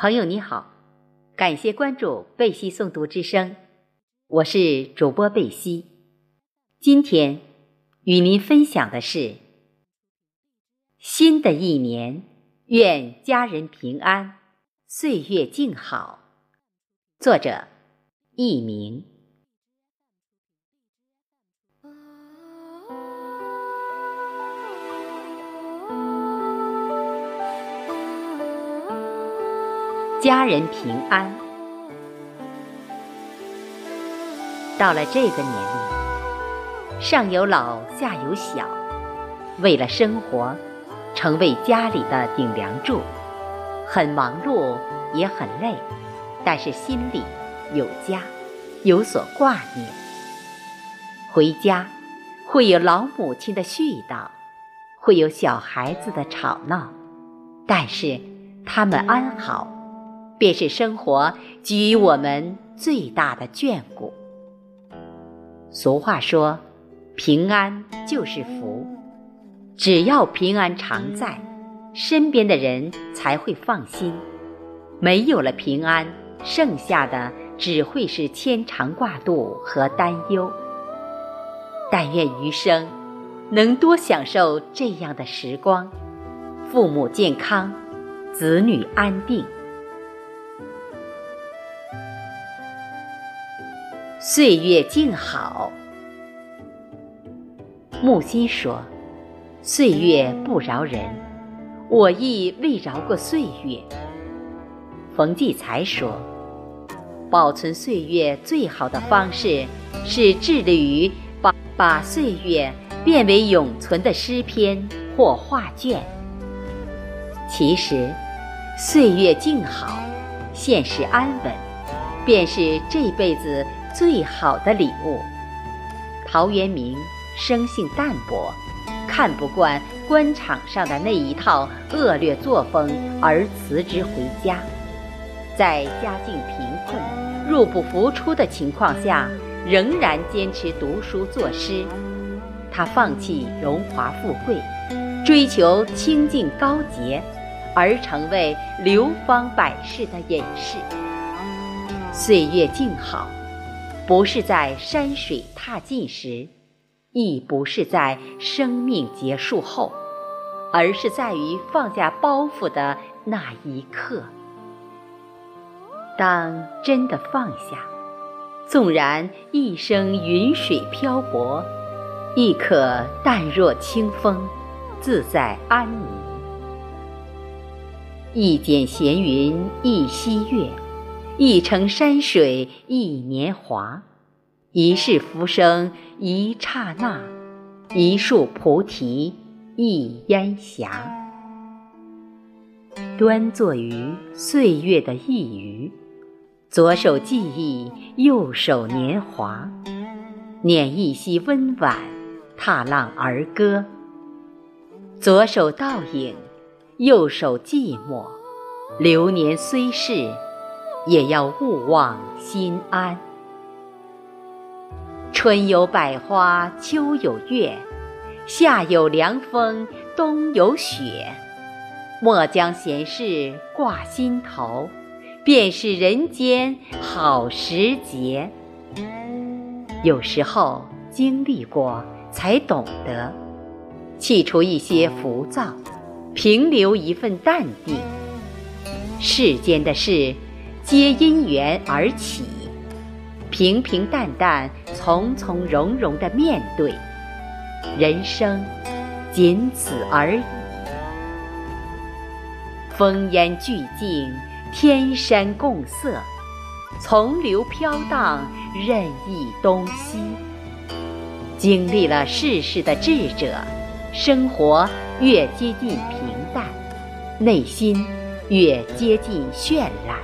朋友你好，感谢关注贝西诵读之声，我是主播贝西。今天与您分享的是：新的一年，愿家人平安，岁月静好。作者：佚名。家人平安。到了这个年龄，上有老，下有小，为了生活，成为家里的顶梁柱，很忙碌，也很累，但是心里有家，有所挂念。回家，会有老母亲的絮叨，会有小孩子的吵闹，但是他们安好。便是生活给予我们最大的眷顾。俗话说：“平安就是福。”只要平安常在，身边的人才会放心。没有了平安，剩下的只会是牵肠挂肚和担忧。但愿余生能多享受这样的时光，父母健康，子女安定。岁月静好。木心说：“岁月不饶人，我亦未饶过岁月。”冯骥才说：“保存岁月最好的方式，是致力于把把岁月变为永存的诗篇或画卷。”其实，岁月静好，现实安稳，便是这辈子。最好的礼物。陶渊明生性淡泊，看不惯官场上的那一套恶劣作风，而辞职回家。在家境贫困、入不敷出的情况下，仍然坚持读书作诗。他放弃荣华富贵，追求清净高洁，而成为流芳百世的隐士。岁月静好。不是在山水踏尽时，亦不是在生命结束后，而是在于放下包袱的那一刻。当真的放下，纵然一生云水漂泊，亦可淡若清风，自在安宁。一剪闲云一溪月。一程山水一年华，一世浮生一刹那，一树菩提一烟霞。端坐于岁月的一隅，左手记忆，右手年华，捻一溪温婉，踏浪儿歌。左手倒影，右手寂寞，流年虽逝。也要勿忘心安。春有百花，秋有月，夏有凉风，冬有雪。莫将闲事挂心头，便是人间好时节。有时候经历过，才懂得，去除一些浮躁，平留一份淡定。世间的事。皆因缘而起，平平淡淡、从从容容的面对人生，仅此而已。烽烟俱静，天山共色，从流飘荡，任意东西。经历了世事的智者，生活越接近平淡，内心越接近绚烂。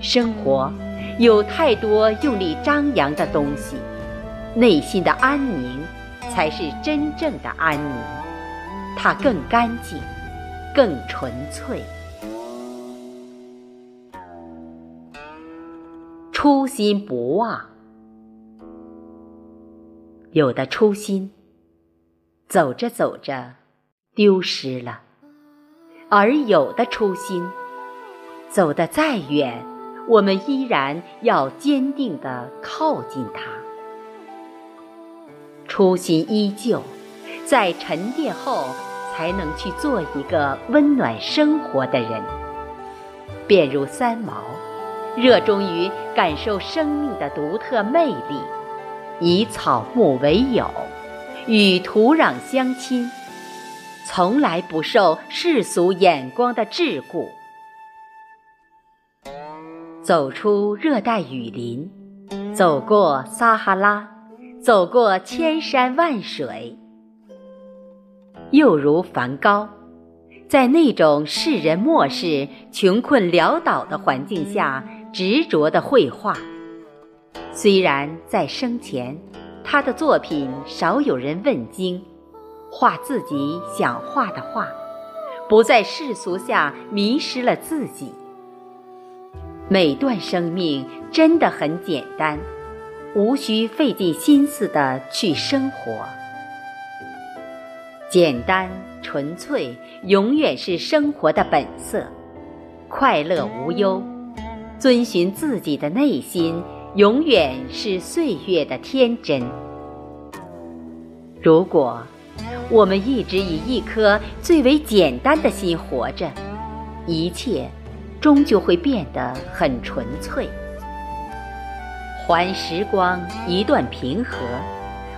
生活有太多用力张扬的东西，内心的安宁才是真正的安宁，它更干净，更纯粹。初心不忘，有的初心走着走着丢失了，而有的初心。走得再远，我们依然要坚定地靠近它。初心依旧，在沉淀后，才能去做一个温暖生活的人。便如三毛，热衷于感受生命的独特魅力，以草木为友，与土壤相亲，从来不受世俗眼光的桎梏。走出热带雨林，走过撒哈拉，走过千山万水，又如梵高，在那种世人漠视、穷困潦倒的环境下，执着的绘画。虽然在生前，他的作品少有人问津，画自己想画的画，不在世俗下迷失了自己。每段生命真的很简单，无需费尽心思的去生活。简单纯粹永远是生活的本色，快乐无忧，遵循自己的内心，永远是岁月的天真。如果我们一直以一颗最为简单的心活着，一切。终究会变得很纯粹，还时光一段平和，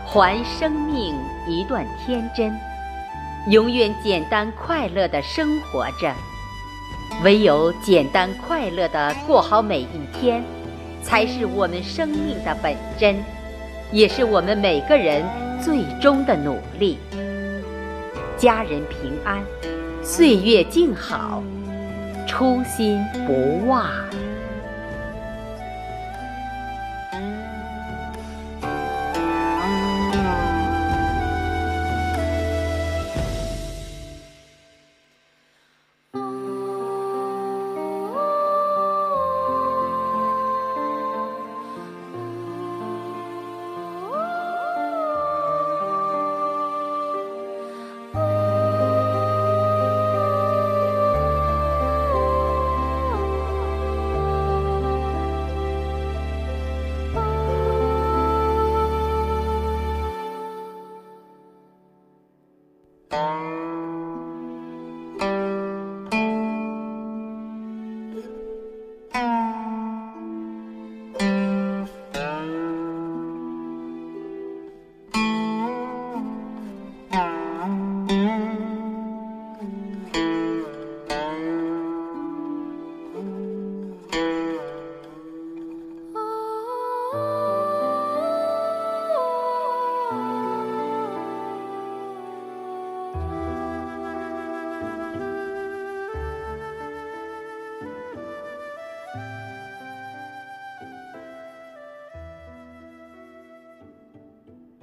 还生命一段天真，永远简单快乐的生活着。唯有简单快乐的过好每一天，才是我们生命的本真，也是我们每个人最终的努力。家人平安，岁月静好。初心不忘。